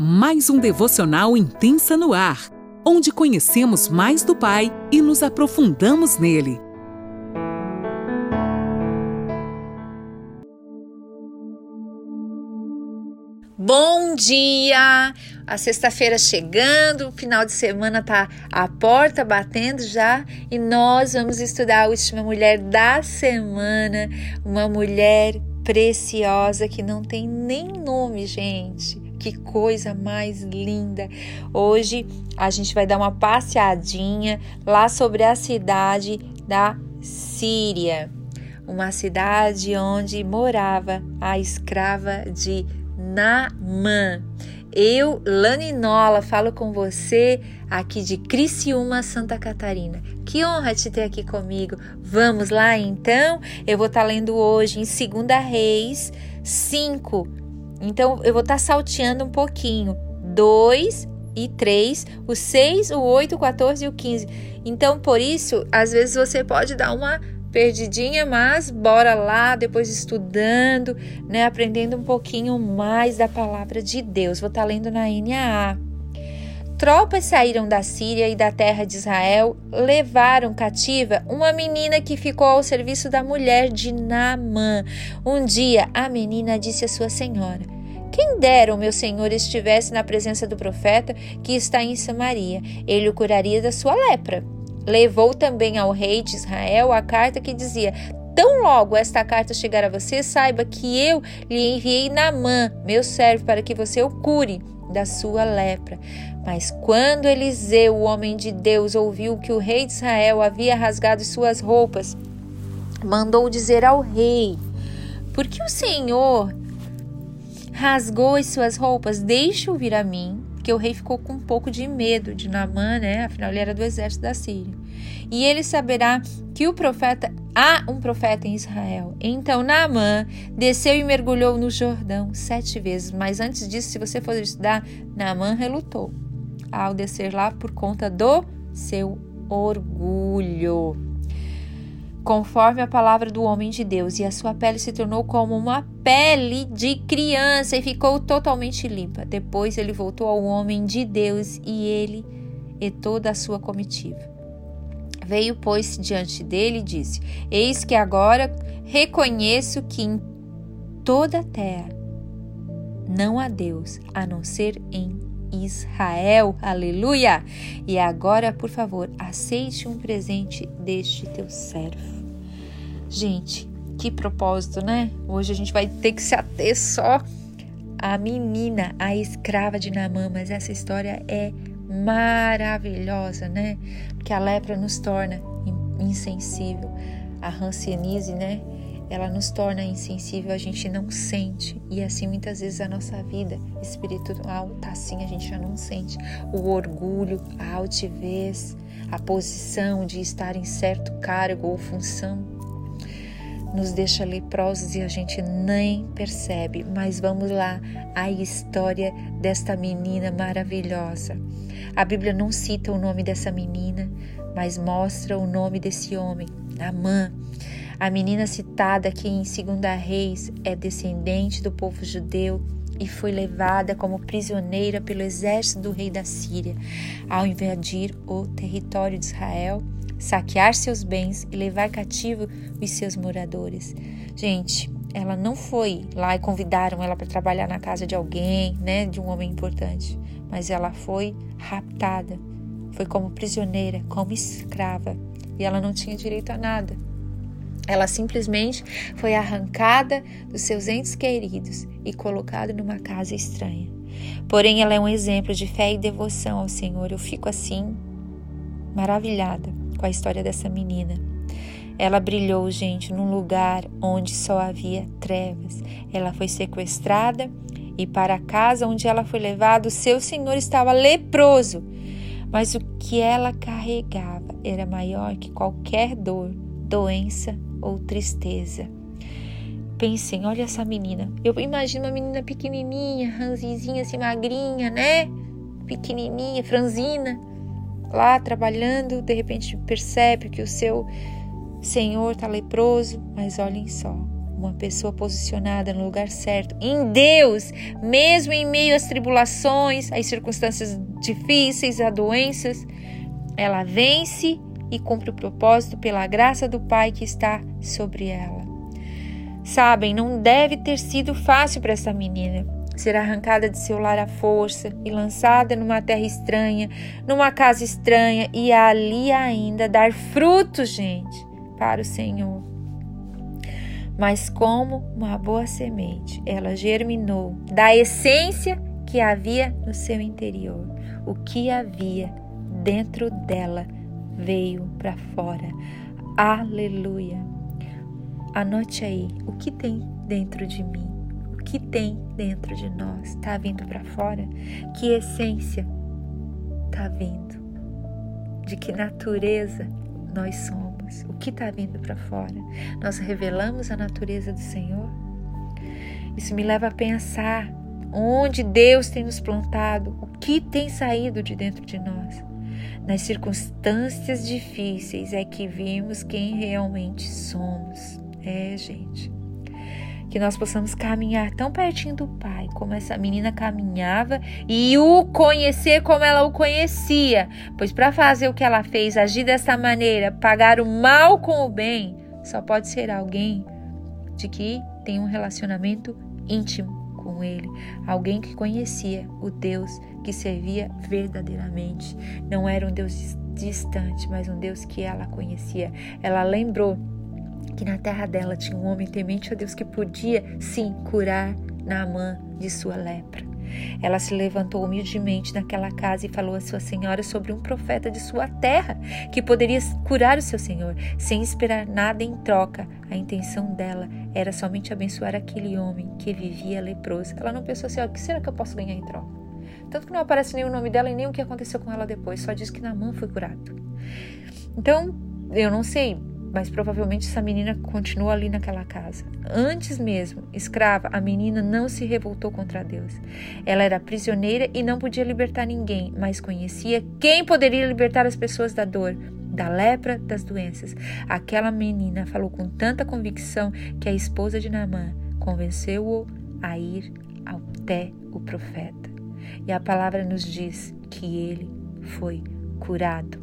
mais um devocional intensa no ar, onde conhecemos mais do Pai e nos aprofundamos nele. Bom dia! A sexta-feira chegando, o final de semana tá a porta batendo já e nós vamos estudar a última mulher da semana, uma mulher preciosa que não tem nem nome, gente. Que coisa mais linda! Hoje a gente vai dar uma passeadinha lá sobre a cidade da Síria, uma cidade onde morava a escrava de Naamã. Eu, Laninola, falo com você aqui de Criciúma, Santa Catarina. Que honra te ter aqui comigo. Vamos lá então? Eu vou estar lendo hoje em 2 Reis 5, então eu vou estar tá salteando um pouquinho. 2 e 3, o 6, o 8, o 14 e o 15. Então, por isso, às vezes você pode dar uma perdidinha, mas bora lá, depois estudando, né, aprendendo um pouquinho mais da palavra de Deus. Vou estar tá lendo na NAA. Tropas saíram da Síria e da terra de Israel, levaram cativa uma menina que ficou ao serviço da mulher de Naamã. Um dia, a menina disse à sua senhora: Quem dera o meu senhor estivesse na presença do profeta que está em Samaria, ele o curaria da sua lepra. Levou também ao rei de Israel a carta que dizia: Tão logo esta carta chegar a você, saiba que eu lhe enviei Naamã, meu servo, para que você o cure da sua lepra. Mas quando Eliseu, o homem de Deus, ouviu que o rei de Israel havia rasgado suas roupas, mandou dizer ao rei: Por que o Senhor rasgou as suas roupas? Deixe-o vir a mim. Porque o rei ficou com um pouco de medo de Naamã, né? Afinal, ele era do exército da Síria. E ele saberá que o profeta há um profeta em Israel. Então Naamã desceu e mergulhou no Jordão sete vezes. Mas antes disso, se você for estudar, Naamã relutou ao descer lá por conta do seu orgulho. Conforme a palavra do homem de Deus, e a sua pele se tornou como uma pele de criança e ficou totalmente limpa. Depois ele voltou ao homem de Deus e ele e toda a sua comitiva. Veio, pois, diante dele e disse: Eis que agora reconheço que em toda a terra não há Deus a não ser em Israel. Aleluia! E agora, por favor, aceite um presente deste teu servo. Gente, que propósito, né? Hoje a gente vai ter que se ater só à menina, a escrava de Naamã, mas essa história é maravilhosa, né? Porque a lepra nos torna insensível. A hanseníase, né? ela nos torna insensível, a gente não sente. E assim muitas vezes a nossa vida espiritual tá assim, a gente já não sente. O orgulho, a altivez, a posição de estar em certo cargo ou função nos deixa leprosos e a gente nem percebe. Mas vamos lá, a história desta menina maravilhosa. A Bíblia não cita o nome dessa menina, mas mostra o nome desse homem, Amã. A menina citada aqui em 2 Reis é descendente do povo judeu e foi levada como prisioneira pelo exército do rei da Síria ao invadir o território de Israel, saquear seus bens e levar cativo os seus moradores. Gente, ela não foi lá e convidaram ela para trabalhar na casa de alguém, né, de um homem importante, mas ela foi raptada, foi como prisioneira, como escrava, e ela não tinha direito a nada. Ela simplesmente foi arrancada dos seus entes queridos e colocada numa casa estranha. Porém, ela é um exemplo de fé e devoção ao Senhor. Eu fico assim, maravilhada com a história dessa menina. Ela brilhou, gente, num lugar onde só havia trevas. Ela foi sequestrada e para a casa onde ela foi levada, o seu senhor estava leproso. Mas o que ela carregava era maior que qualquer dor, doença ou tristeza. Pensem, olha essa menina. Eu imagino uma menina pequenininha, ranzizinha, assim, magrinha, né? Pequenininha, franzina, lá trabalhando. De repente percebe que o seu senhor está leproso, mas olhem só. uma pessoa posicionada no lugar certo, em Deus, mesmo em meio às tribulações, às circunstâncias difíceis, a doenças, ela vence e cumpre o propósito pela graça do Pai que está sobre ela. Sabem, não deve ter sido fácil para essa menina ser arrancada de seu lar à força e lançada numa terra estranha, numa casa estranha e ali ainda dar frutos, gente, para o Senhor. Mas como uma boa semente, ela germinou da essência que havia no seu interior. O que havia dentro dela veio para fora. Aleluia. Anote aí o que tem dentro de mim, que tem dentro de nós está vindo para fora. Que essência está vindo? De que natureza nós somos? o que está vindo para fora. Nós revelamos a natureza do Senhor. Isso me leva a pensar onde Deus tem nos plantado, o que tem saído de dentro de nós. Nas circunstâncias difíceis é que vimos quem realmente somos. É, gente que nós possamos caminhar tão pertinho do Pai como essa menina caminhava e o conhecer como ela o conhecia. Pois para fazer o que ela fez, agir dessa maneira, pagar o mal com o bem, só pode ser alguém de que tem um relacionamento íntimo com ele, alguém que conhecia o Deus que servia verdadeiramente. Não era um Deus distante, mas um Deus que ela conhecia. Ela lembrou que na terra dela tinha um homem temente a Deus que podia, sim, curar Naamã de sua lepra. Ela se levantou humildemente naquela casa e falou à sua senhora sobre um profeta de sua terra que poderia curar o seu senhor, sem esperar nada em troca. A intenção dela era somente abençoar aquele homem que vivia leproso. Ela não pensou assim: o que será que eu posso ganhar em troca? Tanto que não aparece nem o nome dela e nem o que aconteceu com ela depois, só diz que Naamã foi curado. Então, eu não sei, mas provavelmente essa menina continua ali naquela casa. Antes mesmo, escrava, a menina não se revoltou contra Deus. Ela era prisioneira e não podia libertar ninguém, mas conhecia quem poderia libertar as pessoas da dor, da lepra, das doenças. Aquela menina falou com tanta convicção que a esposa de Naamã convenceu-o a ir até o profeta. E a palavra nos diz que ele foi curado.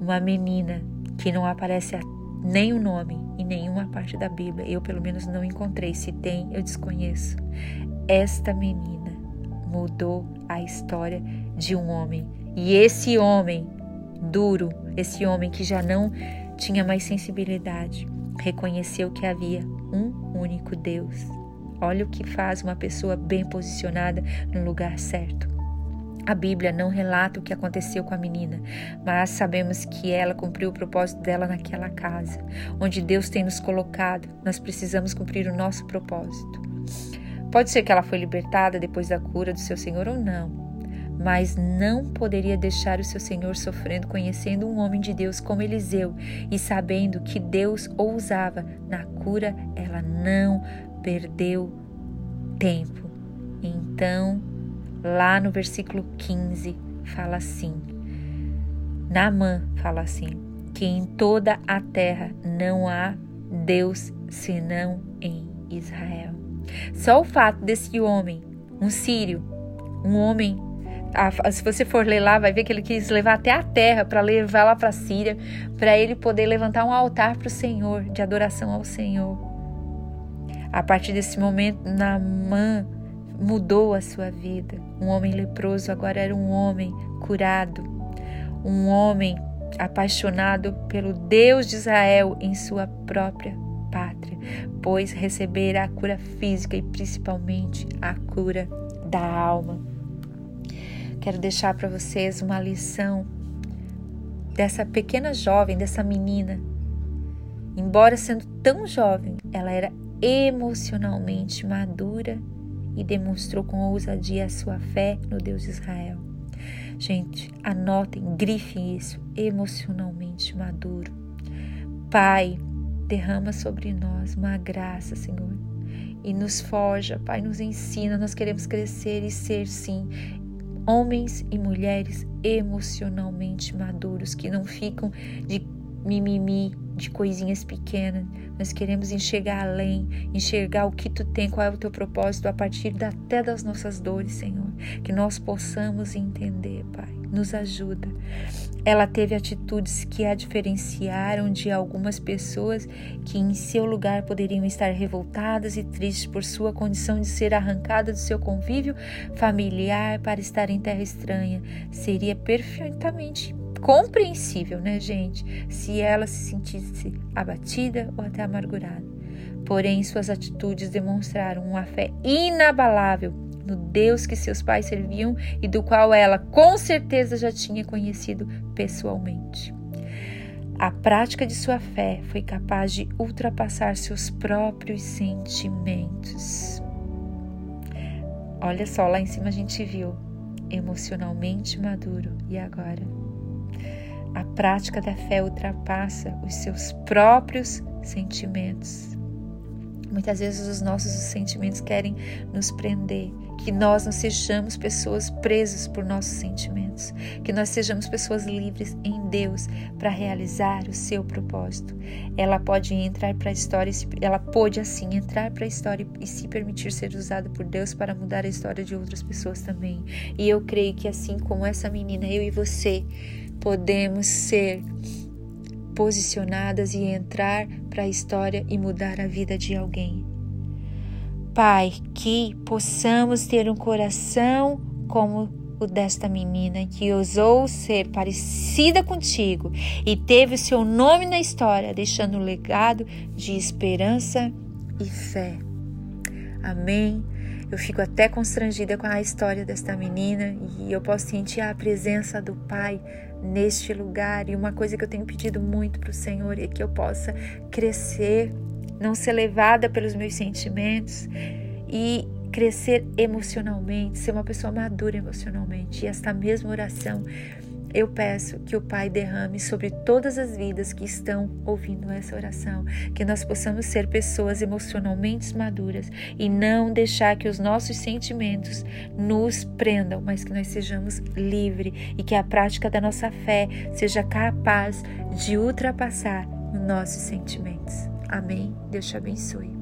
Uma menina que não aparece nem o nome em nenhuma parte da Bíblia. Eu, pelo menos, não encontrei. Se tem, eu desconheço. Esta menina mudou a história de um homem. E esse homem duro, esse homem que já não tinha mais sensibilidade, reconheceu que havia um único Deus. Olha o que faz uma pessoa bem posicionada no lugar certo. A Bíblia não relata o que aconteceu com a menina, mas sabemos que ela cumpriu o propósito dela naquela casa, onde Deus tem nos colocado. Nós precisamos cumprir o nosso propósito. Pode ser que ela foi libertada depois da cura do seu Senhor ou não, mas não poderia deixar o seu Senhor sofrendo conhecendo um homem de Deus como Eliseu e sabendo que Deus o usava na cura, ela não perdeu tempo. Então, lá no versículo 15, fala assim: Naamã fala assim: que em toda a terra não há Deus senão em Israel. Só o fato desse homem, um sírio, um homem, se você for ler lá, vai ver que ele quis levar até a terra para levar lá para a Síria, para ele poder levantar um altar para o Senhor, de adoração ao Senhor. A partir desse momento, Naamã mudou a sua vida. Um homem leproso agora era um homem curado, um homem apaixonado pelo Deus de Israel em sua própria pátria, pois receberá a cura física e principalmente a cura da alma. Quero deixar para vocês uma lição dessa pequena jovem, dessa menina. Embora sendo tão jovem, ela era emocionalmente madura e demonstrou com ousadia a sua fé no Deus de Israel. Gente, anotem, grifem isso, emocionalmente maduro. Pai, derrama sobre nós uma graça, Senhor, e nos forja, Pai, nos ensina. Nós queremos crescer e ser, sim, homens e mulheres emocionalmente maduros, que não ficam de mimimi, de coisinhas pequenas. Nós queremos enxergar além, enxergar o que tu tem, qual é o teu propósito a partir até das nossas dores, Senhor. Que nós possamos entender, Pai. Nos ajuda. Ela teve atitudes que a diferenciaram de algumas pessoas que, em seu lugar, poderiam estar revoltadas e tristes por sua condição de ser arrancada do seu convívio familiar para estar em terra estranha. Seria perfeitamente compreensível, né, gente, se ela se sentisse abatida ou até amargurada. Porém, suas atitudes demonstraram uma fé inabalável no Deus que seus pais serviam e do qual ela com certeza já tinha conhecido pessoalmente. A prática de sua fé foi capaz de ultrapassar seus próprios sentimentos. Olha só, lá em cima a gente viu emocionalmente maduro e agora a prática da fé ultrapassa os seus próprios sentimentos. Muitas vezes os nossos sentimentos querem nos prender, que nós não sejamos pessoas presas por nossos sentimentos, que nós sejamos pessoas livres em Deus para realizar o seu propósito. Ela pode entrar para a história, ela pode assim entrar para a história e se permitir ser usada por Deus para mudar a história de outras pessoas também. E eu creio que assim como essa menina, eu e você, podemos ser posicionadas e entrar para a história e mudar a vida de alguém. Pai, que possamos ter um coração como o desta menina que ousou ser parecida contigo e teve o seu nome na história, deixando um legado de esperança e fé. Amém. Eu fico até constrangida com a história desta menina e eu posso sentir a presença do Pai neste lugar. E uma coisa que eu tenho pedido muito para o Senhor é que eu possa crescer, não ser levada pelos meus sentimentos e crescer emocionalmente, ser uma pessoa madura emocionalmente. E esta mesma oração eu peço que o Pai derrame sobre todas as vidas que estão ouvindo essa oração, que nós possamos ser pessoas emocionalmente maduras e não deixar que os nossos sentimentos nos prendam, mas que nós sejamos livres e que a prática da nossa fé seja capaz de ultrapassar os nossos sentimentos. Amém. Deus te abençoe.